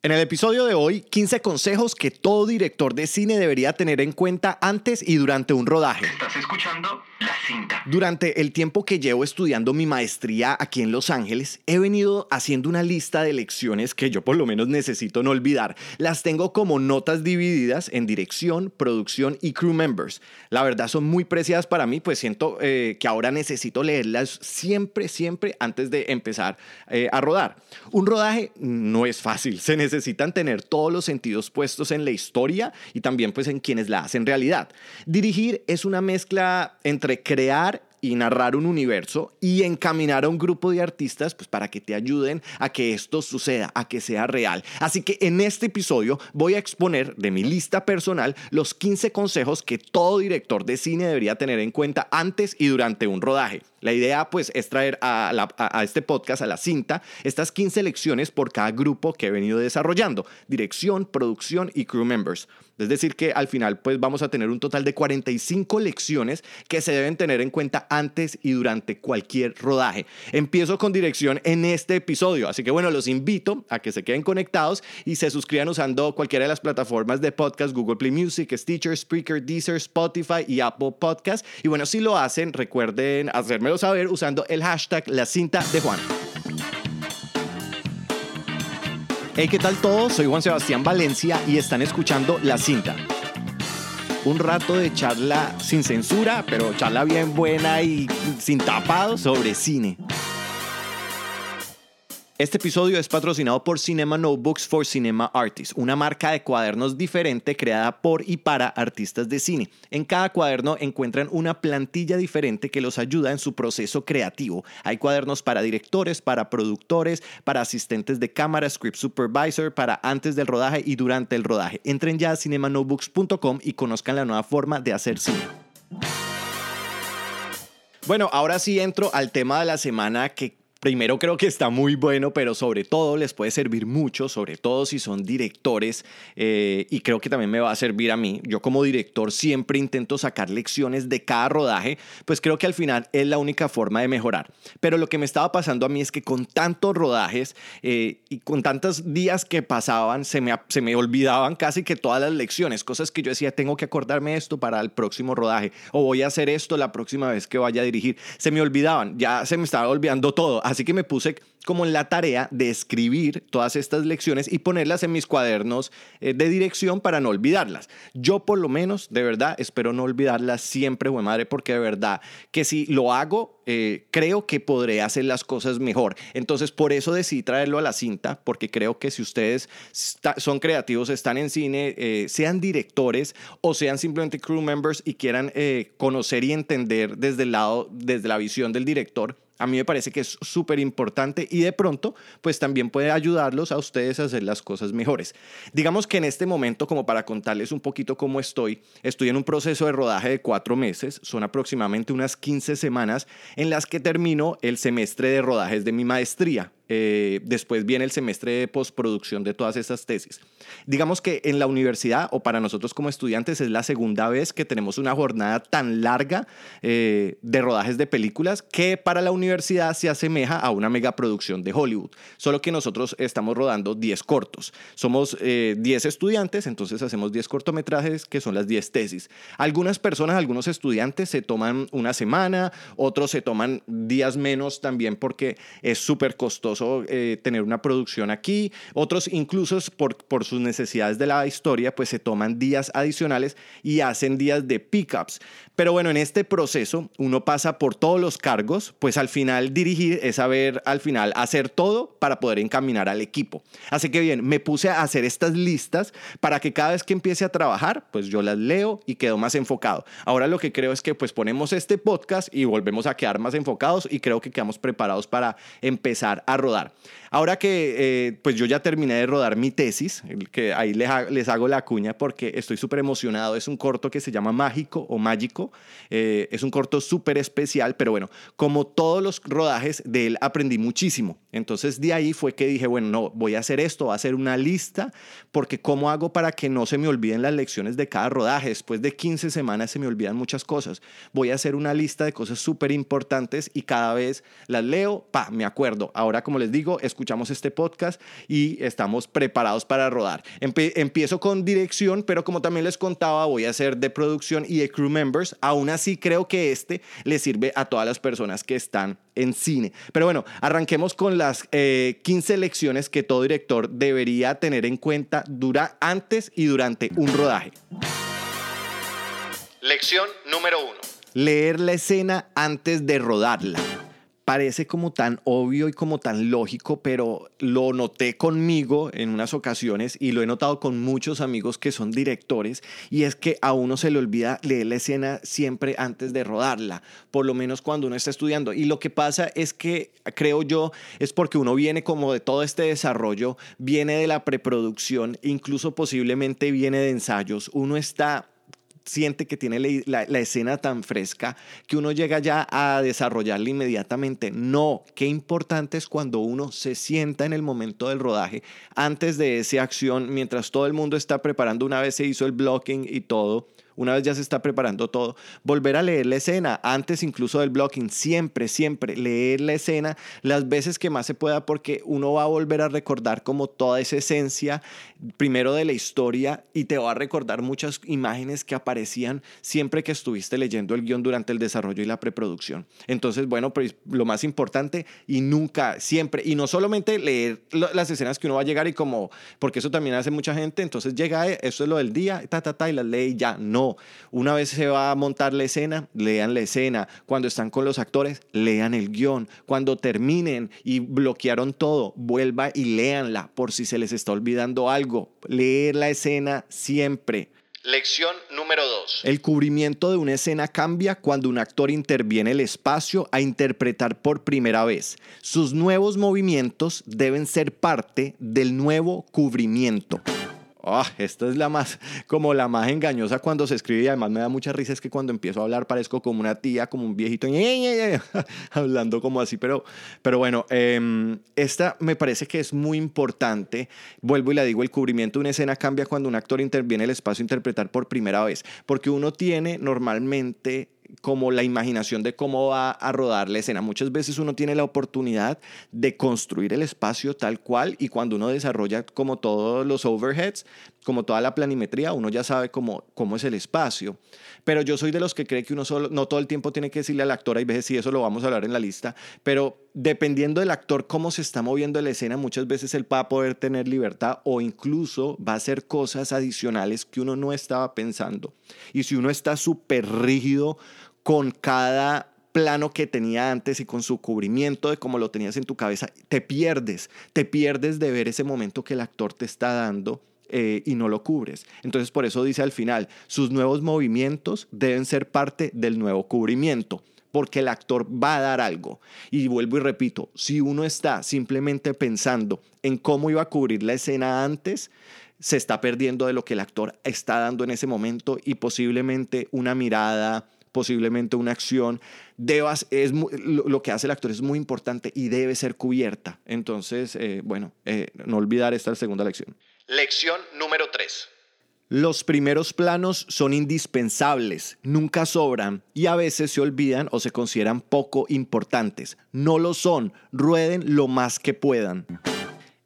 En el episodio de hoy, 15 consejos que todo director de cine debería tener en cuenta antes y durante un rodaje. Estás escuchando La Cinta. Durante el tiempo que llevo estudiando mi maestría aquí en Los Ángeles, he venido haciendo una lista de lecciones que yo por lo menos necesito no olvidar. Las tengo como notas divididas en dirección, producción y crew members. La verdad son muy preciadas para mí, pues siento eh, que ahora necesito leerlas siempre, siempre antes de empezar eh, a rodar. Un rodaje no es fácil, se necesita necesitan tener todos los sentidos puestos en la historia y también pues en quienes la hacen realidad. Dirigir es una mezcla entre crear y narrar un universo y encaminar a un grupo de artistas pues para que te ayuden a que esto suceda, a que sea real. Así que en este episodio voy a exponer de mi lista personal los 15 consejos que todo director de cine debería tener en cuenta antes y durante un rodaje. La idea pues es traer a, a, este podcast, a la cinta, estas 15 lecciones por cada grupo que he venido desarrollando, dirección, producción y crew members. Es decir, que al final pues vamos a tener un total de 45 lecciones que se deben tener en cuenta antes y durante cualquier rodaje. Empiezo con dirección en este episodio, así que bueno, los invito a que se queden conectados y se suscriban usando cualquiera de las plataformas de podcast, Google Play Music, Stitcher, Spreaker, Deezer, Spotify y Apple Podcast. Y bueno, si lo hacen, recuerden hacérmelo saber usando el hashtag la cinta de Juan. Hey, ¿qué tal todos? Soy Juan Sebastián Valencia y están escuchando La Cinta. Un rato de charla sin censura, pero charla bien buena y sin tapado sobre cine. Este episodio es patrocinado por Cinema Notebooks for Cinema Artists, una marca de cuadernos diferente creada por y para artistas de cine. En cada cuaderno encuentran una plantilla diferente que los ayuda en su proceso creativo. Hay cuadernos para directores, para productores, para asistentes de cámara, script supervisor, para antes del rodaje y durante el rodaje. Entren ya a cinemanotebooks.com y conozcan la nueva forma de hacer cine. Bueno, ahora sí entro al tema de la semana que Primero creo que está muy bueno, pero sobre todo les puede servir mucho, sobre todo si son directores, eh, y creo que también me va a servir a mí. Yo como director siempre intento sacar lecciones de cada rodaje, pues creo que al final es la única forma de mejorar. Pero lo que me estaba pasando a mí es que con tantos rodajes eh, y con tantos días que pasaban, se me, se me olvidaban casi que todas las lecciones, cosas que yo decía, tengo que acordarme esto para el próximo rodaje, o voy a hacer esto la próxima vez que vaya a dirigir. Se me olvidaban, ya se me estaba olvidando todo Así que me puse como en la tarea de escribir todas estas lecciones y ponerlas en mis cuadernos eh, de dirección para no olvidarlas. Yo por lo menos, de verdad, espero no olvidarlas siempre, buen madre, porque de verdad que si lo hago, eh, creo que podré hacer las cosas mejor. Entonces, por eso decidí traerlo a la cinta, porque creo que si ustedes son creativos, están en cine, eh, sean directores o sean simplemente crew members y quieran conocer y entender desde el lado, desde la visión del director, a mí me parece que es súper importante y de pronto, pues también puede ayudarlos a ustedes a hacer las cosas mejores. Digamos que en este momento, como para contarles un poquito cómo estoy, estoy en un proceso de rodaje de cuatro meses, son aproximadamente unas 15 semanas en las que termino el semestre de rodajes de mi maestría. Eh, después viene el semestre de postproducción de todas estas tesis. Digamos que en la universidad o para nosotros como estudiantes es la segunda vez que tenemos una jornada tan larga eh, de rodajes de películas que para la universidad se asemeja a una megaproducción de Hollywood, solo que nosotros estamos rodando 10 cortos. Somos 10 eh, estudiantes, entonces hacemos 10 cortometrajes que son las 10 tesis. Algunas personas, algunos estudiantes se toman una semana, otros se toman días menos también porque es súper costoso eh, tener una producción aquí. Otros incluso por, por sus necesidades de la historia, pues se toman días adicionales y hacen días de pickups. Pero bueno, en este proceso uno pasa por todos los cargos, pues al final dirigir es saber al final hacer todo para poder encaminar al equipo. Así que bien, me puse a hacer estas listas para que cada vez que empiece a trabajar, pues yo las leo y quedo más enfocado. Ahora lo que creo es que pues ponemos este podcast y volvemos a quedar más enfocados y creo que quedamos preparados para empezar a rodar. Ahora que eh, pues yo ya terminé de rodar mi tesis, que ahí les, les hago la cuña porque estoy súper emocionado, es un corto que se llama Mágico o Mágico, eh, es un corto súper especial, pero bueno, como todos los rodajes de él aprendí muchísimo. Entonces de ahí fue que dije, bueno, no, voy a hacer esto, voy a hacer una lista, porque ¿cómo hago para que no se me olviden las lecciones de cada rodaje? Después de 15 semanas se me olvidan muchas cosas. Voy a hacer una lista de cosas súper importantes y cada vez las leo, pa, me acuerdo. Ahora como les digo, escuchamos este podcast y estamos preparados para rodar. Empiezo con dirección, pero como también les contaba, voy a hacer de producción y de crew members. Aún así, creo que este le sirve a todas las personas que están en cine. Pero bueno, arranquemos con las eh, 15 lecciones que todo director debería tener en cuenta dura, antes y durante un rodaje. Lección número uno. Leer la escena antes de rodarla. Parece como tan obvio y como tan lógico, pero lo noté conmigo en unas ocasiones y lo he notado con muchos amigos que son directores y es que a uno se le olvida leer la escena siempre antes de rodarla, por lo menos cuando uno está estudiando. Y lo que pasa es que, creo yo, es porque uno viene como de todo este desarrollo, viene de la preproducción, incluso posiblemente viene de ensayos. Uno está siente que tiene la, escena tan fresca que uno llega ya a desarrollarla inmediatamente. No, qué importante es cuando uno se sienta en el momento del rodaje, antes de esa acción, mientras todo el mundo está preparando, una vez se hizo el blocking y todo, una vez ya se está preparando todo, volver a leer la escena, antes incluso del blocking, siempre, siempre leer la escena las veces que más se pueda porque uno va a volver a recordar como toda esa esencia, primero de la historia y te va a recordar muchas imágenes que aparecían siempre que estuviste leyendo el guion durante el desarrollo y la preproducción. Entonces, bueno, pues lo más importante y nunca, siempre, y no solamente leer las escenas que uno va a llegar y como, porque eso también hace mucha gente, entonces llega, eso es lo del día, ta, ta, ta, y las lee y ya, no. Una vez se va a montar la escena, lean la escena. Cuando están con los actores, lean el guion. Cuando terminen y bloquearon todo, vuelva y léanla por si se les está olvidando algo. Leer la escena siempre. Lección número 2. El cubrimiento de una escena cambia cuando un actor interviene el espacio a interpretar por primera vez. Sus nuevos movimientos deben ser parte del nuevo cubrimiento. Oh, esta es la más, como la más engañosa cuando se escribe y además me da mucha risa es que cuando empiezo a hablar parezco como una tía, como un viejito, hablando como así, pero, pero bueno, eh, esta me parece que es muy importante. Vuelvo y la digo, el cubrimiento de una escena cambia cuando un actor interviene el espacio a interpretar por primera vez, porque uno tiene normalmente como la imaginación de cómo va a rodar la escena. Muchas veces uno tiene la oportunidad de construir el espacio tal cual y cuando uno desarrolla como todos los overheads, como toda la planimetría, uno ya sabe cómo, cómo es el espacio. Pero yo soy de los que cree que uno solo, no todo el tiempo tiene que decirle al actor, hay veces sí, eso lo vamos a hablar en la lista, pero dependiendo del actor cómo se está moviendo la escena, muchas veces él va a poder tener libertad o incluso va a hacer cosas adicionales que uno no estaba pensando. Y si uno está súper rígido con cada plano que tenía antes y con su cubrimiento de cómo lo tenías en tu cabeza, te pierdes, te pierdes de ver ese momento que el actor te está dando eh, y no lo cubres. Entonces por eso dice al final, sus nuevos movimientos deben ser parte del nuevo cubrimiento porque el actor va a dar algo. Y vuelvo y repito, si uno está simplemente pensando en cómo iba a cubrir la escena antes, se está perdiendo de lo que el actor está dando en ese momento y posiblemente una mirada, posiblemente una acción, debas, es lo, que hace el actor es muy importante y debe ser cubierta. Entonces, eh, bueno, eh, no olvidar esta segunda lección. Lección número 3. Los primeros planos son indispensables, nunca sobran y a veces se olvidan o se consideran poco importantes. No lo son, rueden lo más que puedan.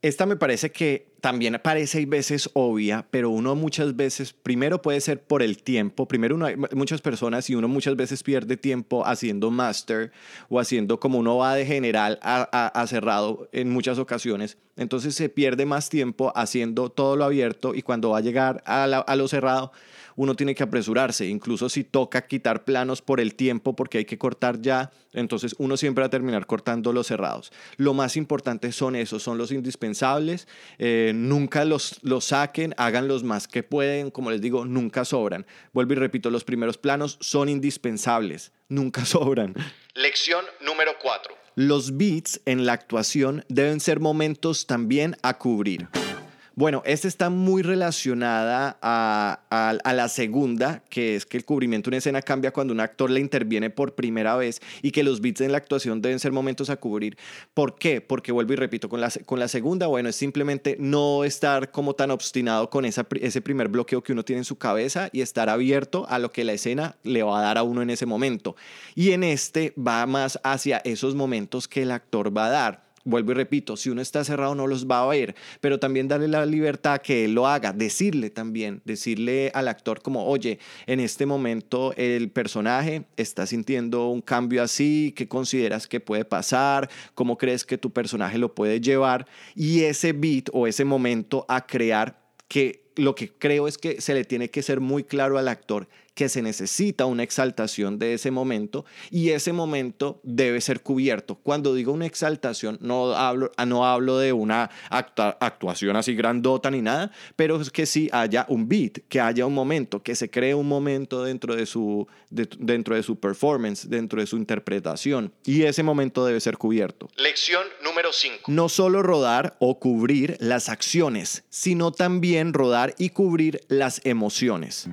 Esta me parece que también parece hay veces obvia, pero uno muchas veces, primero puede ser por el tiempo, primero uno hay muchas personas y uno muchas veces pierde tiempo haciendo master o haciendo como uno va de general a, a, cerrado en muchas ocasiones, entonces se pierde más tiempo haciendo todo lo abierto y cuando va a llegar a, a lo cerrado, uno tiene que apresurarse, incluso si toca quitar planos por el tiempo porque hay que cortar ya, entonces uno siempre va a terminar cortando los cerrados. Lo más importante son esos, son los indispensables, eh, nunca los, los saquen, hagan los más que pueden, como les digo, nunca sobran. Vuelvo y repito, los primeros planos son indispensables, nunca sobran. Lección número 4. Los beats en la actuación deben ser momentos también a cubrir. Bueno, esta está muy relacionada a, la segunda, que es que el cubrimiento de una escena cambia cuando un actor le interviene por primera vez y que los beats en la actuación deben ser momentos a cubrir. ¿Por qué? Porque vuelvo y repito, con la, segunda, bueno, es simplemente no estar como tan obstinado con ese primer bloqueo que uno tiene en su cabeza y estar abierto a lo que la escena le va a dar a uno en ese momento. Y en este va más hacia esos momentos que el actor va a dar Vuelvo y repito, si uno está cerrado no los va a ver, pero también darle la libertad que él lo haga, decirle también, decirle al actor como, oye, en este momento el personaje está sintiendo un cambio así, ¿qué consideras que puede pasar? ¿Cómo crees que tu personaje lo puede llevar? Y ese beat o ese momento a crear que lo que creo es que se le tiene que ser muy claro al actor que se necesita una exaltación de ese momento y ese momento debe ser cubierto. Cuando digo una exaltación, no hablo, no hablo de una actuación así grandota ni nada, pero es que sí haya un beat, que haya un momento, que se cree un momento dentro de su, dentro de su performance, dentro de su interpretación y ese momento debe ser cubierto. Lección número 5. No solo rodar o cubrir las acciones, sino también rodar y cubrir las emociones.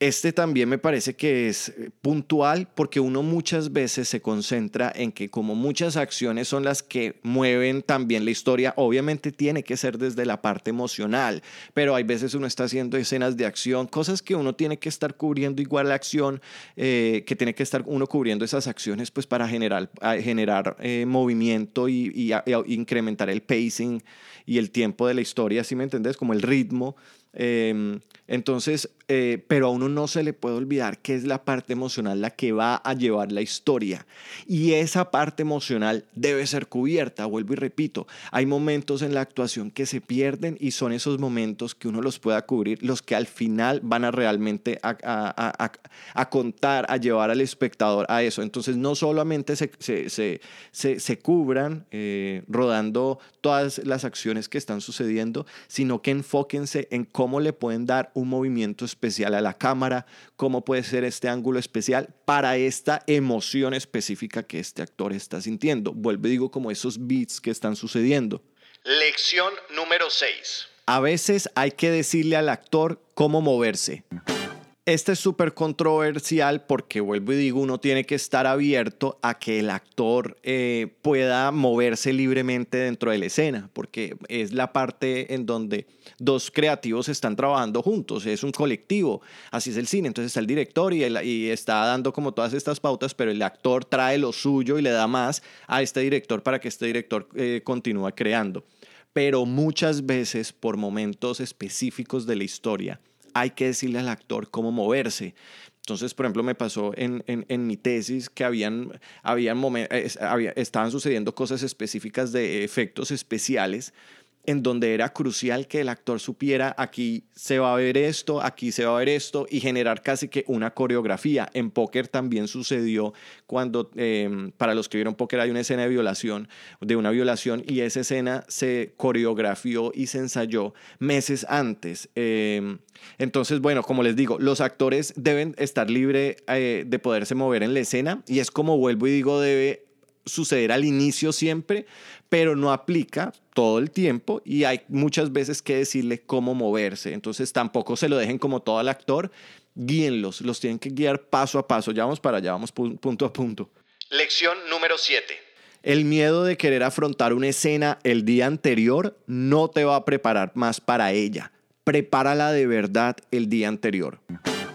Este también me parece que es eh, puntual porque uno muchas veces se concentra en que como muchas acciones son las que mueven también la historia, obviamente tiene que ser desde la parte emocional, pero hay veces uno está haciendo escenas de acción, cosas que uno tiene que estar cubriendo igual la acción, eh, que tiene que estar uno cubriendo esas acciones pues para generar, generar eh, movimiento y, incrementar el pacing y el tiempo de la historia, ¿sí me entendés? Como el ritmo. Em, entonces, eh, pero a uno no se le puede olvidar que es la parte emocional la que va a llevar la historia. Y esa parte emocional debe ser cubierta, vuelvo y repito. Hay momentos en la actuación que se pierden y son esos momentos que uno los pueda cubrir, los que al final van a realmente a, a, a, contar, a llevar al espectador a eso. Entonces, no solamente se, se, se, se, cubran eh, rodando todas las acciones que están sucediendo, sino que enfóquense en cómo le pueden dar un movimiento especial a la cámara, cómo puede ser este ángulo especial para esta emoción específica que este actor está sintiendo. Vuelvo y digo como esos beats que están sucediendo. Lección número 6. A veces hay que decirle al actor cómo moverse. Este es súper controversial porque, vuelvo y digo, uno tiene que estar abierto a que el actor eh, pueda moverse libremente dentro de la escena, porque es la parte en donde dos creativos están trabajando juntos, es un colectivo, así es el cine, entonces está el director y, está dando como todas estas pautas, pero el actor trae lo suyo y le da más a este director para que este director eh, continúe creando. Pero muchas veces, por momentos específicos de la historia, hay que decirle al actor cómo moverse. Entonces, por ejemplo, me pasó en, en, mi tesis que habían, habían había, estaban sucediendo cosas específicas de efectos especiales en donde era crucial que el actor supiera aquí se va a ver esto, aquí se va a ver esto y generar casi que una coreografía. En póker también sucedió cuando, em, para los que vieron póker hay una escena de violación, de una violación y esa escena se coreografió y se ensayó meses antes. Em, entonces, bueno, como les digo, los actores deben estar libres eh, de poderse mover en la escena y es como vuelvo y digo, debe suceder al inicio siempre, pero no aplica todo el tiempo y hay muchas veces que decirle cómo moverse. Entonces tampoco se lo dejen como todo al actor, guíenlos, los tienen que guiar paso a paso. Ya vamos para allá, vamos punto a punto. Lección número 7. El miedo de querer afrontar una escena el día anterior no te va a preparar más para ella. Prepárala de verdad el día anterior.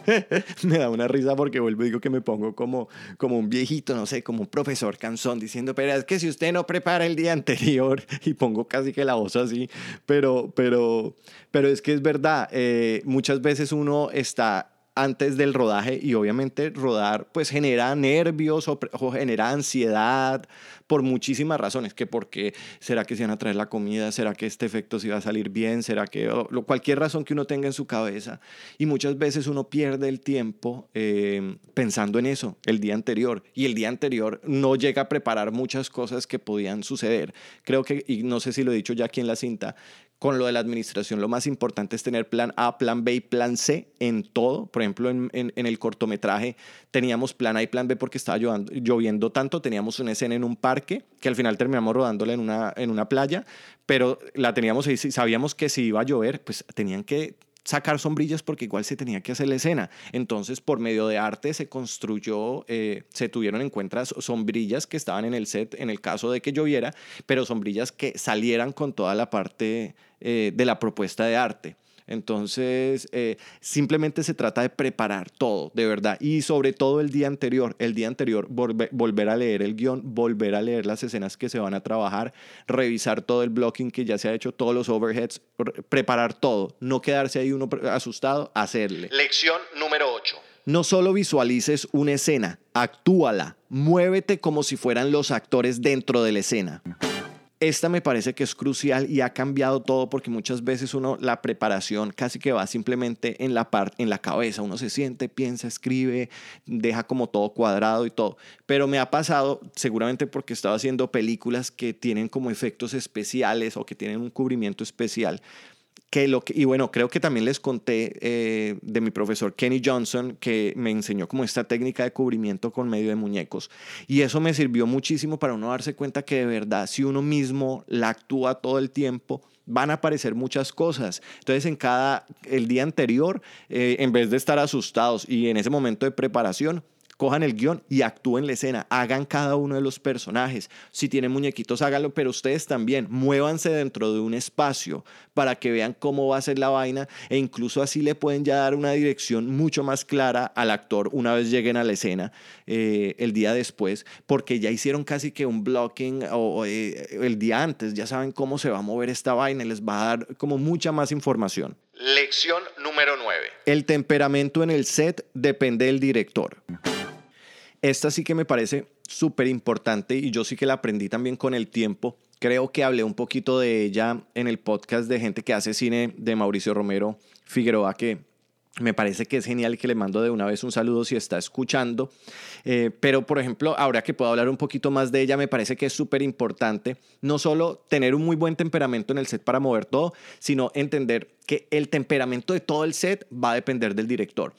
me da una risa porque vuelvo y digo que me pongo como, como un viejito, no sé, como un profesor canzón diciendo, pero es que si usted no prepara el día anterior y pongo casi que la voz así, pero, pero, pero es que es verdad, eh, muchas veces uno está antes del rodaje y obviamente rodar pues genera nervios o, genera ansiedad por muchísimas razones, que porque será que se van a traer la comida, será que este efecto se va a salir bien, será que cualquier razón que uno tenga en su cabeza y muchas veces uno pierde el tiempo eh, pensando en eso el día anterior y el día anterior no llega a preparar muchas cosas que podían suceder. Creo que, y no sé si lo he dicho ya aquí en la cinta, con lo de la administración, lo más importante es tener plan A, plan B y plan C en todo. Por ejemplo, en, el cortometraje teníamos plan A y plan B porque estaba lloviendo, tanto. Teníamos una escena en un parque que al final terminamos rodándola en una, playa, pero la teníamos ahí, sabíamos que si iba a llover, pues tenían que sacar sombrillas porque igual se tenía que hacer la escena. Entonces, por medio de arte se construyó, eh, se tuvieron en cuenta sombrillas que estaban en el set en el caso de que lloviera, pero sombrillas que salieran con toda la parte eh, de la propuesta de arte. Entonces, eh, simplemente se trata de preparar todo, de verdad. Y sobre todo el día anterior, el día anterior, volver a leer el guion, volver a leer las escenas que se van a trabajar, revisar todo el blocking que ya se ha hecho, todos los overheads, preparar todo. No quedarse ahí uno asustado, hacerle. Lección número 8. No solo visualices una escena, actúala, muévete como si fueran los actores dentro de la escena. Esta me parece que es crucial y ha cambiado todo porque muchas veces uno la preparación casi que va simplemente en la parte en la cabeza, uno se siente, piensa, escribe, deja como todo cuadrado y todo. Pero me ha pasado seguramente porque estaba haciendo películas que tienen como efectos especiales o que tienen un cubrimiento especial que lo que, y bueno, creo que también les conté eh, de mi profesor Kenny Johnson, que me enseñó como esta técnica de cubrimiento con medio de muñecos. Y eso me sirvió muchísimo para uno darse cuenta que de verdad, si uno mismo la actúa todo el tiempo, van a aparecer muchas cosas. Entonces, en cada, el día anterior, eh, en vez de estar asustados y en ese momento de preparación, cojan el guion y actúen la escena, hagan cada uno de los personajes. Si tienen muñequitos, háganlo, pero ustedes también muévanse dentro de un espacio para que vean cómo va a ser la vaina e incluso así le pueden ya dar una dirección mucho más clara al actor una vez lleguen a la escena eh, el día después, porque ya hicieron casi que un blocking o, eh, el día antes, ya saben cómo se va a mover esta vaina y les va a dar como mucha más información. Lección número 9. El temperamento en el set depende del director. Esta sí que me parece súper importante y yo sí que la aprendí también con el tiempo. Creo que hablé un poquito de ella en el podcast de gente que hace cine de Mauricio Romero Figueroa, que me parece que es genial que le mando de una vez un saludo si está escuchando. Eh, pero, por ejemplo, ahora que puedo hablar un poquito más de ella, me parece que es súper importante no solo tener un muy buen temperamento en el set para mover todo, sino entender que el temperamento de todo el set va a depender del director.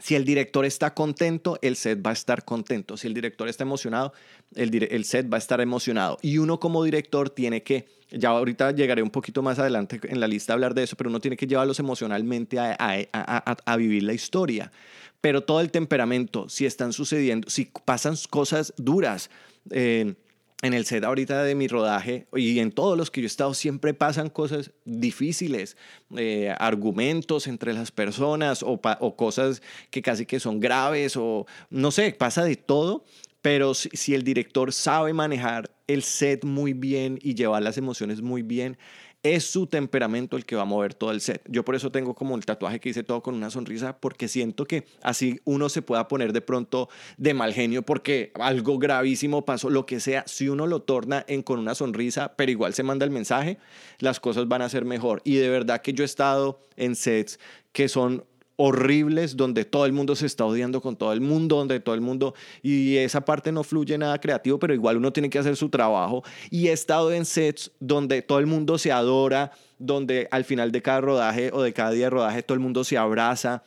Si el director está contento, el set va a estar contento. Si el director está emocionado, el, set va a estar emocionado. Y uno como director tiene que, ya ahorita llegaré un poquito más adelante en la lista a hablar de eso, pero uno tiene que llevarlos emocionalmente a, vivir la historia. Pero todo el temperamento, si están sucediendo, si pasan cosas duras, eh, en el set ahorita de mi rodaje y en todos los que yo he estado siempre pasan cosas difíciles, eh, argumentos entre las personas o, o, cosas que casi que son graves o no sé, pasa de todo, pero si, si el director sabe manejar el set muy bien y llevar las emociones muy bien, es su temperamento el que va a mover todo el set. Yo por eso tengo como el tatuaje que hice todo con una sonrisa, porque siento que así uno se pueda poner de pronto de mal genio porque algo gravísimo pasó, lo que sea, si uno lo torna en con una sonrisa, pero igual se manda el mensaje, las cosas van a ser mejor. Y de verdad que yo he estado en sets que son horribles donde todo el mundo se está odiando con todo el mundo, donde todo el mundo, y esa parte no fluye nada creativo, pero igual uno tiene que hacer su trabajo. Y he estado en sets donde todo el mundo se adora, donde al final de cada rodaje o de cada día de rodaje todo el mundo se abraza,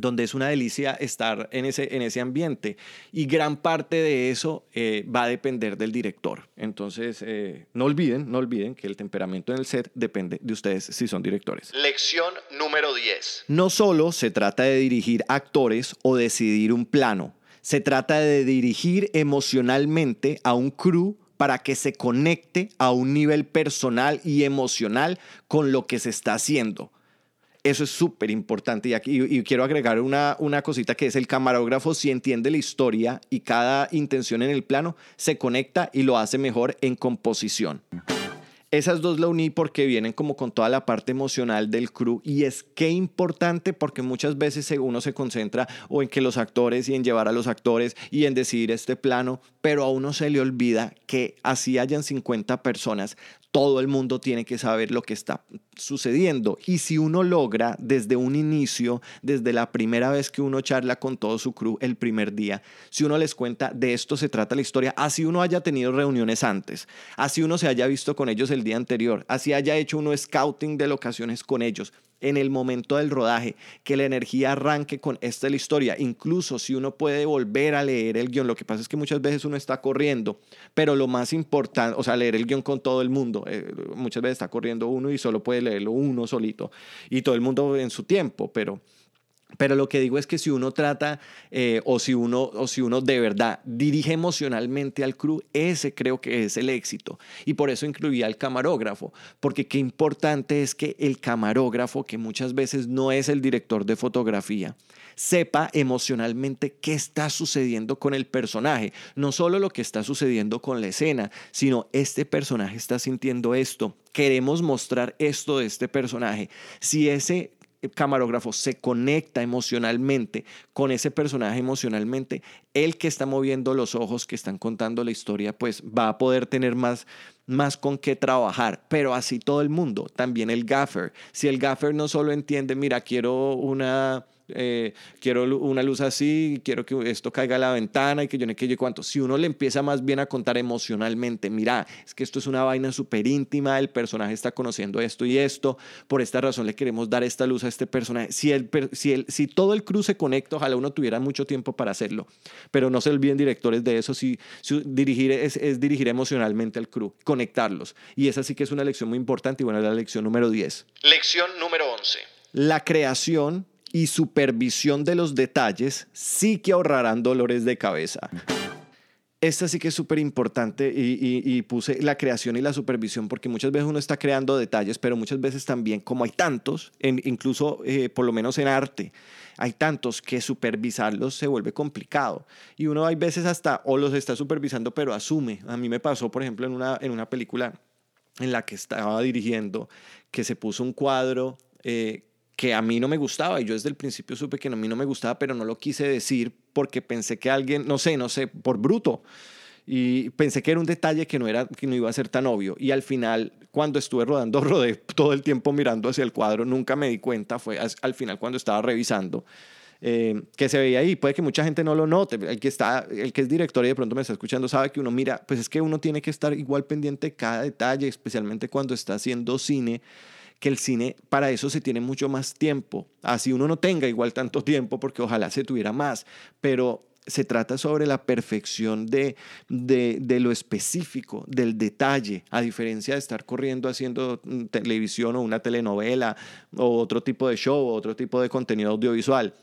donde es una delicia estar en ese, en ese ambiente. Y gran parte de eso eh, va a depender del director. Entonces, eh, no olviden, no olviden que el temperamento en el set depende de ustedes si son directores. Lección número 10. No solo se trata de dirigir actores o decidir un plano, se trata de dirigir emocionalmente a un crew para que se conecte a un nivel personal y emocional con lo que se está haciendo eso es súper importante y, y quiero agregar una, una cosita que es el camarógrafo si entiende la historia y cada intención en el plano, se conecta y lo hace mejor en composición. Esas dos la uní porque vienen como con toda la parte emocional del crew y es que importante porque muchas veces uno se concentra o en que los actores y en llevar a los actores y en decidir este plano, pero a uno se le olvida que así hayan 50 personas, todo el mundo tiene que saber lo que está sucediendo. Y si uno logra desde un inicio, desde la primera vez que uno charla con todo su crew el primer día, si uno les cuenta de esto se trata la historia, así uno haya tenido reuniones antes, así uno se haya visto con ellos el día anterior, así haya hecho uno scouting de locaciones con ellos, en el momento del rodaje, que la energía arranque con esta la historia. Incluso si uno puede volver a leer el guion, lo que pasa es que muchas veces uno está corriendo, pero lo más importante, o sea, leer el guion con todo el mundo, eh, muchas veces está corriendo uno y solo puede leerlo uno solito y todo el mundo en su tiempo, pero Pero lo que digo es que si uno trata eh, o, si uno, o si uno de verdad dirige emocionalmente al crew, ese creo que es el éxito. Y por eso incluía al camarógrafo, porque qué importante es que el camarógrafo, que muchas veces no es el director de fotografía, sepa emocionalmente qué está sucediendo con el personaje. No solo lo que está sucediendo con la escena, sino este personaje está sintiendo esto. Queremos mostrar esto de este personaje. Si ese camarógrafo se conecta emocionalmente con ese personaje emocionalmente, el que está moviendo los ojos, que están contando la historia, pues va a poder tener más, más con qué trabajar. Pero así todo el mundo, también el gaffer. Si el gaffer no solo entiende, mira, quiero una eh, quiero una luz así, quiero que esto caiga a la ventana y que yo no que cuánto. Si uno le empieza más bien a contar emocionalmente, mira, es que esto es una vaina súper íntima, el personaje está conociendo esto y esto, por esta razón le queremos dar esta luz a este personaje. Si, el, si, el, si todo el crew se conecta, ojalá uno tuviera mucho tiempo para hacerlo, pero no se olviden directores de eso, si, dirigir es, es, dirigir emocionalmente al crew, conectarlos. Y esa sí que es una lección muy importante y bueno, es la lección número 10. Lección número 11. La creación y supervisión de los detalles sí que ahorrarán dolores de cabeza. Esta sí que es súper importante y, puse la creación y la supervisión porque muchas veces uno está creando detalles, pero muchas veces también, como hay tantos, incluso eh, por lo menos en arte, hay tantos que supervisarlos se vuelve complicado. Y uno hay veces hasta o los está supervisando, pero asume. A mí me pasó, por ejemplo, en una, en una película en la que estaba dirigiendo, que se puso un cuadro eh, que a mí no me gustaba y yo desde el principio supe que a mí no me gustaba, pero no lo quise decir porque pensé que alguien, no sé, no sé, por bruto. Y pensé que era un detalle que no, era, que no iba a ser tan obvio. Y al final, cuando estuve rodando, rodé todo el tiempo mirando hacia el cuadro, nunca me di cuenta, fue al final cuando estaba revisando. Eh, que se veía ahí. Puede que mucha gente no lo note. El que, está, el que es director y de pronto me está escuchando sabe que uno mira, pues es que uno tiene que estar igual pendiente de cada detalle, especialmente cuando está haciendo cine que el cine para eso se tiene mucho más tiempo. Así uno no tenga igual tanto tiempo, porque ojalá se tuviera más, pero se trata sobre la perfección de, de, lo específico, del detalle, a diferencia de estar corriendo haciendo mm, televisión o una telenovela o otro tipo de show o otro tipo de contenido audiovisual.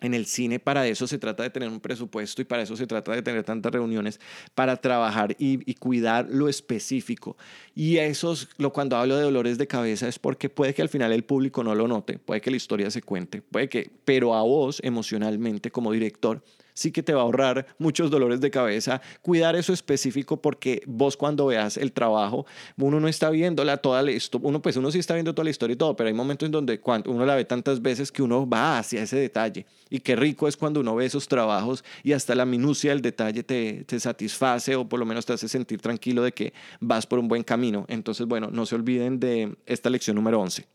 En el cine para eso se trata de tener un presupuesto y para eso se trata de tener tantas reuniones para trabajar y, cuidar lo específico. Y eso, lo, cuando hablo de dolores de cabeza es porque puede que al final el público no lo note, puede que la historia se cuente, puede que, pero a vos emocionalmente como director sí que te va a ahorrar muchos dolores de cabeza. Cuidar eso específico porque vos cuando veas el trabajo, uno no está viendo la, toda la historia, uno pues uno sí está viendo toda la historia y todo, pero hay momentos en donde cuando uno la ve tantas veces que uno va hacia ese detalle. Y qué rico es cuando uno ve esos trabajos y hasta la minucia del detalle te, te satisface o por lo menos te hace sentir tranquilo de que vas por un buen camino. Entonces, bueno, no se olviden de esta lección número 11.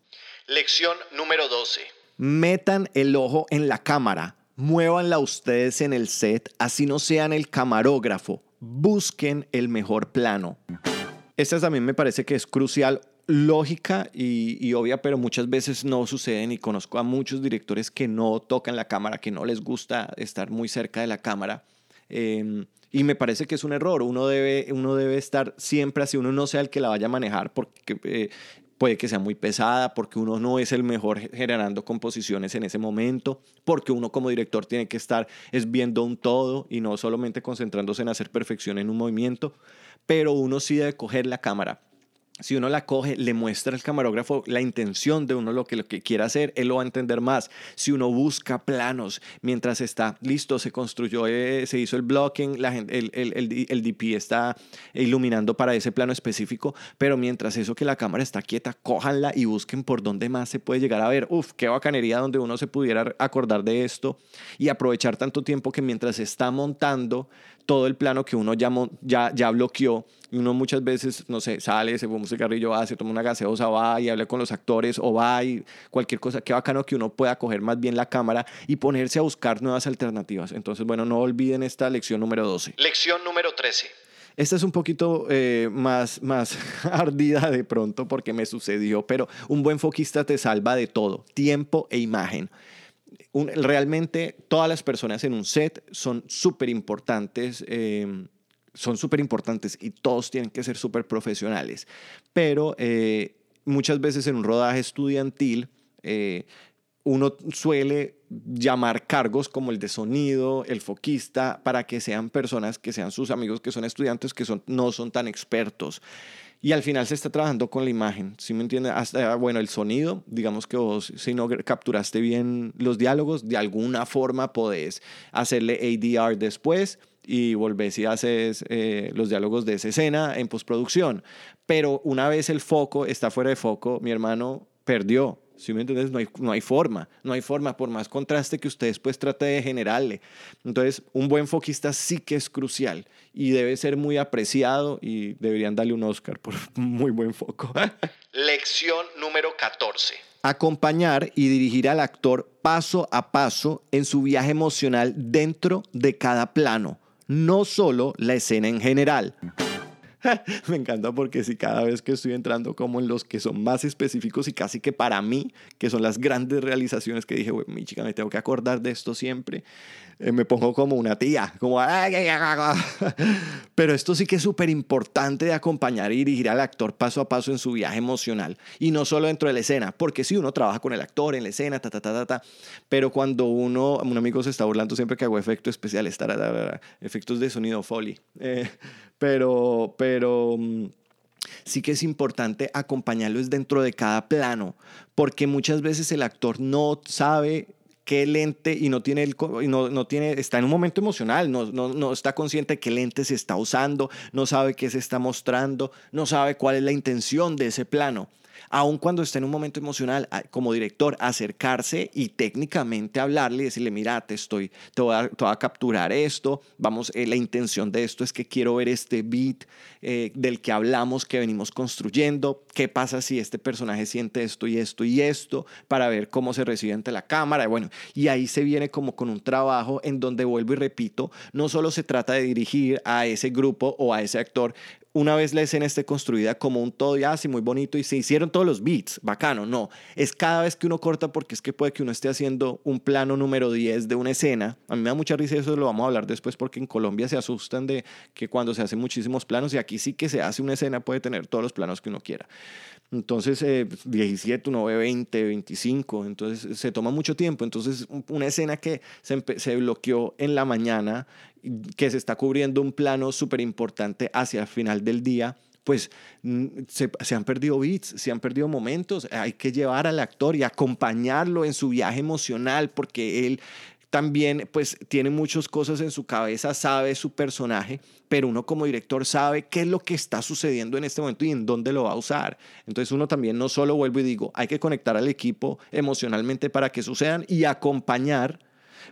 Lección número 12. Metan el ojo en la cámara Muévanla ustedes en el set, así no sean el camarógrafo. Busquen el mejor plano. Esta también me parece que es crucial, lógica y, obvia, pero muchas veces no suceden y conozco a muchos directores que no tocan la cámara, que no les gusta estar muy cerca de la cámara. Em, y me parece que es un error. Uno debe, uno debe estar siempre así, uno no sea el que la vaya a manejar, porque eh, puede que sea muy pesada, porque uno no es el mejor generando composiciones en ese momento, porque uno como director tiene que estar es viendo un todo y no solamente concentrándose en hacer perfección en un movimiento, pero uno sí debe coger la cámara si uno la coge, le muestra al camarógrafo la intención de uno, lo que, lo que quiere hacer, él lo va a entender más. Si uno busca planos mientras está listo, se construyó, eh, se hizo el blocking, la el, el, el, DP está iluminando para ese plano específico, pero mientras eso que la cámara está quieta, cójanla y busquen por dónde más se puede llegar a ver. Uf, qué bacanería donde uno se pudiera acordar de esto y aprovechar tanto tiempo que mientras está montando todo el plano que uno ya, ya, ya bloqueó, y uno muchas veces, no sé, sale, se fuma un cigarrillo, va, se toma una gaseosa, va y habla con los actores o va y cualquier cosa. Qué bacano que uno pueda coger más bien la cámara y ponerse a buscar nuevas alternativas. Entonces, bueno, no olviden esta lección número 12. Lección número 13. Esta es un poquito eh, más, más ardida de pronto porque me sucedió, pero un buen foquista te salva de todo, tiempo e imagen. Realmente todas las personas en un set son súper importantes. Eh, son súper importantes y todos tienen que ser súper profesionales. Pero eh, muchas veces en un rodaje estudiantil, eh, uno suele llamar cargos como el de sonido, el foquista, para que sean personas que sean sus amigos, que son estudiantes, que no son tan expertos. Y al final se está trabajando con la imagen, ¿sí me entiendes? Hasta, bueno, el sonido, digamos que vos, si no capturaste bien los diálogos, de alguna forma podés hacerle ADR después y volvés y haces eh, los diálogos de esa escena en postproducción. Pero una vez el foco está fuera de foco, mi hermano perdió. ¿Sí me entiendes? No hay, no hay forma, no hay forma, por más contraste que usted después trate de generarle. Entonces, un buen foquista sí que es crucial y debe ser muy apreciado y deberían darle un Oscar por muy buen foco. Lección número 14. Acompañar y dirigir al actor paso a paso en su viaje emocional dentro de cada plano, no solo la escena en general. me encanta porque si cada vez que estoy entrando como en los que son más específicos y casi que para mí, que son las grandes realizaciones que dije, mi chica, me tengo que acordar de esto siempre, eh, me pongo como una tía, como... Pero esto sí que es súper importante de acompañar y dirigir al actor paso a paso en su viaje emocional. Y no solo dentro de la escena, porque si uno trabaja con el actor en la escena, ta, ta, ta, ta, ta, pero cuando uno, un amigo se está burlando siempre que hago efectos especiales, efectos de sonido foley. Eh, pero, pero mm, sí que es importante acompañarlos dentro de cada plano, porque muchas veces el actor no sabe qué lente y no tiene, el, no, no, tiene está en un momento emocional, no, no, no está consciente de qué lente se está usando, no sabe qué se está mostrando, no sabe cuál es la intención de ese plano aun cuando esté en un momento emocional, como director, acercarse y técnicamente hablarle y decirle, mira, te estoy, te voy a, capturar esto, vamos, eh, la intención de esto es que quiero ver este beat eh, del que hablamos, que venimos construyendo, qué pasa si este personaje siente esto y esto y esto, para ver cómo se recibe ante la cámara, bueno, y ahí se viene como con un trabajo en donde vuelvo y repito, no solo se trata de dirigir a ese grupo o a ese actor, una vez la escena esté construida como un todo ya así muy bonito y se hicieron todos los beats, bacano, no, es cada vez que uno corta porque es que puede que uno esté haciendo un plano número 10 de una escena, a mí me da mucha risa eso lo vamos a hablar después porque en Colombia se asustan de que cuando se hacen muchísimos planos y aquí sí que se hace una escena puede tener todos los planos que uno quiera. Entonces, eh, 17, uno ve 20, 25, entonces se toma mucho tiempo. Entonces, una escena que se, se bloqueó en la mañana que se está cubriendo un plano súper importante hacia el final del día, pues se, se, han perdido beats, se han perdido momentos. Hay que llevar al actor y acompañarlo en su viaje emocional porque él también pues tiene muchas cosas en su cabeza, sabe su personaje, pero uno como director sabe qué es lo que está sucediendo en este momento y en dónde lo va a usar. Entonces uno también no solo vuelvo y digo, hay que conectar al equipo emocionalmente para que sucedan y acompañar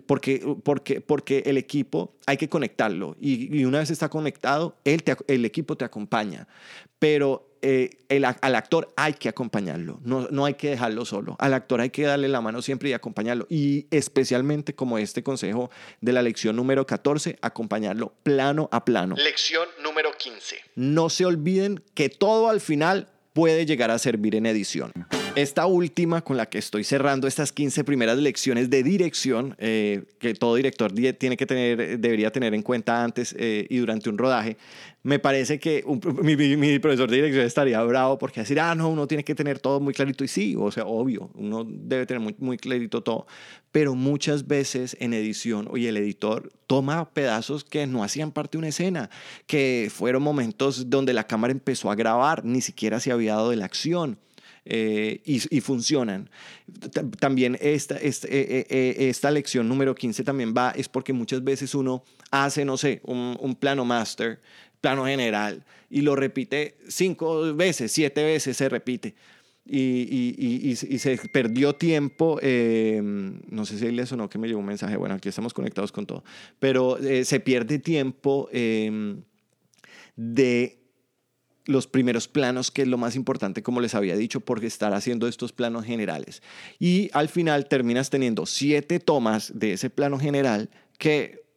porque, porque, porque el equipo hay que conectarlo y, una vez está conectado, él el equipo te acompaña, pero eh, el, al actor hay que acompañarlo, no, no hay que dejarlo solo, al actor hay que darle la mano siempre y acompañarlo y especialmente como este consejo de la lección número 14, acompañarlo plano a plano. Lección número 15. No se olviden que todo al final puede llegar a servir en edición. Esta última con la que estoy cerrando estas 15 primeras lecciones de dirección eh, que todo director tiene que tener, debería tener en cuenta antes eh, y durante un rodaje, me parece que mi, profesor de dirección estaría bravo porque decir, ah, no, uno tiene que tener todo muy clarito y sí, o sea, obvio, uno debe tener muy, muy clarito todo, pero muchas veces en edición, oye, el editor toma pedazos que no hacían parte de una escena, que fueron momentos donde la cámara empezó a grabar, ni siquiera se había dado de la acción eh, y, funcionan. También esta, esta, eh, eh, esta, lección número 15 también va, es porque muchas veces uno hace, no sé, un, plano master, plano general, y lo repite cinco veces, siete veces se repite. Y, y, y, se perdió tiempo, no sé si les o no que me llegó un mensaje, bueno, aquí estamos conectados con todo, pero se pierde tiempo de los primeros planos, que es lo más importante, como les había dicho, porque estar haciendo estos planos generales. Y al final terminas teniendo siete tomas de ese plano general que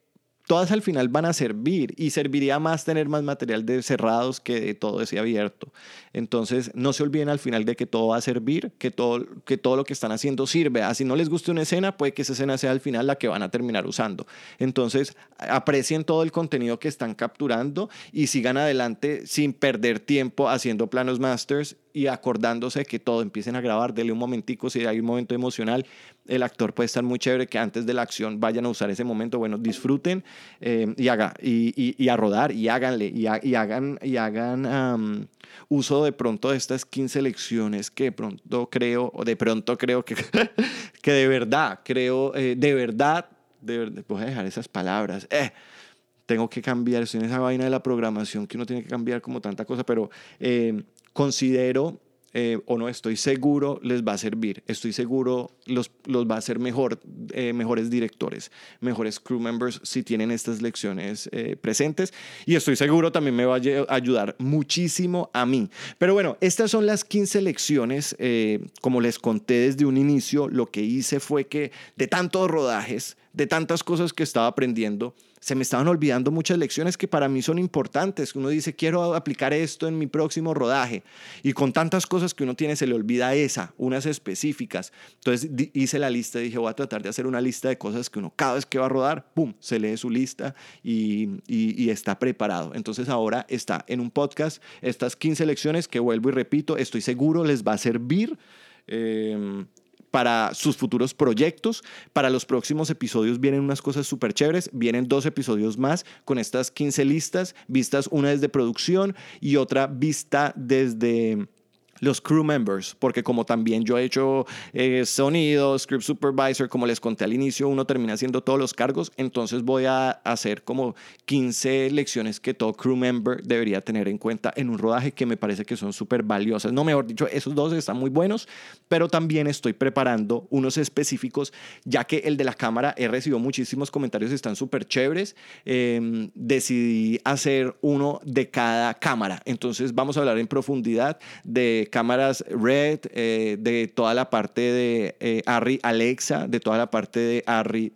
todas al final van a servir y serviría más tener más material de cerrados que de todo ese abierto. Entonces, no se olviden al final de que todo va a servir, que todo, que todo lo que están haciendo sirve. Así no les guste una escena, puede que esa escena sea al final la que van a terminar usando. Entonces, aprecien todo el contenido que están capturando y sigan adelante sin perder tiempo haciendo planos masters y acordándose que todo empiecen a grabar, dele un momentico, si hay un momento emocional, el actor puede estar muy chévere que antes de la acción vayan a usar ese momento, bueno, disfruten eh, y, haga, y, a rodar y háganle y, hagan, y hagan uso de pronto de estas 15 lecciones que de pronto creo, o de pronto creo que, que de verdad, creo, eh, de verdad, de verdad, voy a dejar esas palabras, eh, tengo que cambiar, estoy en esa vaina de la programación que uno tiene que cambiar como tanta cosa, pero considero eh, o no estoy seguro les va a servir. Estoy seguro los, los va a hacer mejor, eh, mejores directores, mejores crew members si tienen estas lecciones presentes. Y estoy seguro también me va a ayudar muchísimo a mí. Pero bueno, estas son las 15 lecciones. como les conté desde un inicio, lo que hice fue que de tantos rodajes, de tantas cosas que estaba aprendiendo, se me estaban olvidando muchas lecciones que para mí son importantes. Uno dice, quiero aplicar esto en mi próximo rodaje. Y con tantas cosas que uno tiene, se le olvida esa, unas específicas. Entonces hice la lista y dije, voy a tratar de hacer una lista de cosas que uno cada vez que va a rodar, ¡pum!, se lee su lista y, y, está preparado. Entonces ahora está en un podcast estas 15 lecciones que vuelvo y repito, estoy seguro les va a servir. Eh, para sus futuros proyectos. Para los próximos episodios vienen unas cosas súper chéveres. Vienen dos episodios más con estas 15 listas, vistas una desde producción y otra vista desde los crew members, porque como también yo he hecho eh, sonido, script supervisor, como les conté al inicio, uno termina haciendo todos los cargos, entonces voy a hacer como 15 lecciones que todo crew member debería tener en cuenta en un rodaje que me parece que son súper valiosas. No, mejor dicho, esos dos están muy buenos, pero también estoy preparando unos específicos, ya que el de la cámara he recibido muchísimos comentarios, están súper chéveres. Em, decidí hacer uno de cada cámara, entonces vamos a hablar en profundidad de cámaras Red, eh, de toda la parte de eh, Arri Alexa, de toda la parte de Arri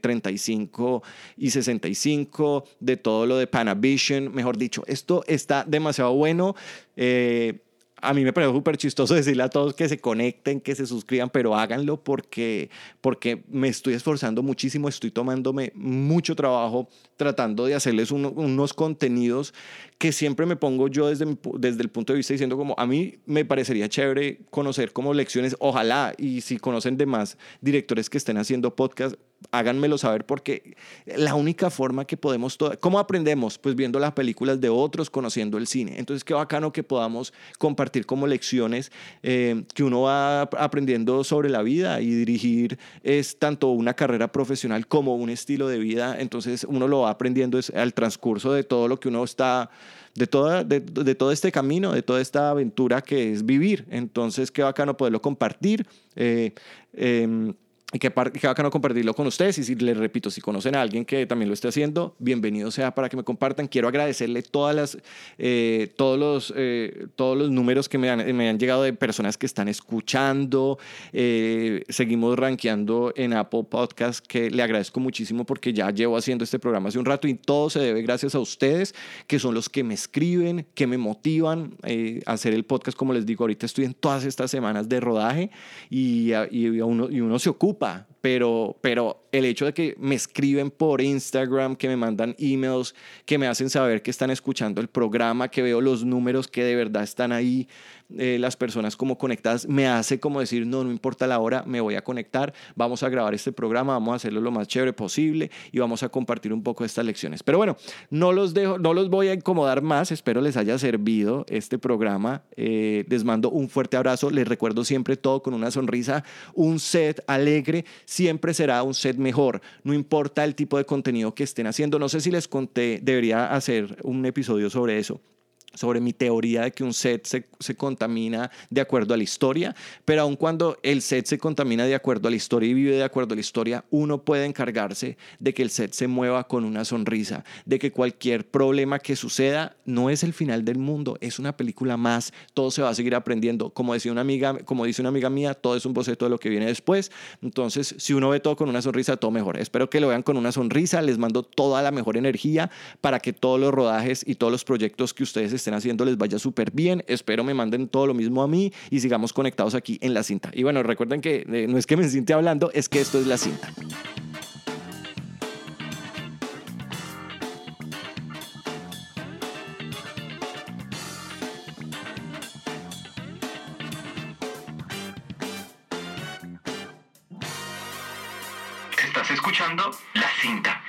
35 eh, y 65, de todo lo de Panavision, mejor dicho, esto está demasiado bueno. A mí me parece súper chistoso decirle a todos que se conecten, que se suscriban, pero háganlo porque, porque me estoy esforzando muchísimo, estoy tomándome mucho trabajo tratando de hacerles unos contenidos que siempre me pongo yo desde, desde el punto de vista diciendo como a mí me parecería chévere conocer como lecciones, ojalá, y si conocen de más directores que estén haciendo podcast, háganmelo saber porque la única forma que podemos, ¿cómo aprendemos? Pues viendo las películas de otros, conociendo el cine. Entonces, qué bacano que podamos compartir como lecciones eh, que uno va aprendiendo sobre la vida y dirigir es tanto una carrera profesional como un estilo de vida. Entonces, uno lo va aprendiendo al transcurso de todo lo que uno está de, toda, de, todo este camino, de toda esta aventura que es vivir. Entonces, qué bacano poderlo compartir. Eh, em, y que, que bacano compartirlo con ustedes. Y si les repito, si conocen a alguien que también lo esté haciendo, bienvenido sea para que me compartan. Quiero agradecerle todas las, eh, todos, los, eh, todos los números que me han, me han llegado de personas que están escuchando. Eh, seguimos rankeando en Apple Podcast, que le agradezco muchísimo porque ya llevo haciendo este programa hace un rato y todo se debe gracias a ustedes, que son los que me escriben, que me motivan a hacer el podcast. Como les digo, ahorita estoy en todas estas semanas de rodaje y, y, uno, y uno se ocupa culpa pero, pero el hecho de que me escriben por Instagram, que me mandan emails, que me hacen saber que están escuchando el programa, que veo los números que de verdad están ahí, eh, las personas como conectadas, me hace como decir, no, no importa la hora, me voy a conectar, vamos a grabar este programa, vamos a hacerlo lo más chévere posible y vamos a compartir un poco estas lecciones. Pero bueno, no los dejo, no los voy a incomodar más, espero les haya servido este programa. Eh, les mando un fuerte abrazo, les recuerdo siempre todo con una sonrisa, un set alegre, siempre será un set mejor, no importa el tipo de contenido que estén haciendo. No sé si les conté, debería hacer un episodio sobre eso sobre mi teoría de que un set se, se, contamina de acuerdo a la historia, pero aun cuando el set se contamina de acuerdo a la historia y vive de acuerdo a la historia, uno puede encargarse de que el set se mueva con una sonrisa, de que cualquier problema que suceda no es el final del mundo, es una película más, todo se va a seguir aprendiendo, como decía una amiga, como dice una amiga mía, todo es un boceto de lo que viene después, entonces si uno ve todo con una sonrisa, todo mejor. Espero que lo vean con una sonrisa, les mando toda la mejor energía para que todos los rodajes y todos los proyectos que ustedes estén haciendo les vaya súper bien. Espero me manden todo lo mismo a mí y sigamos conectados aquí en la cinta. Y bueno, recuerden que eh, no es que me siente hablando, es que esto es la cinta. Estás escuchando la cinta.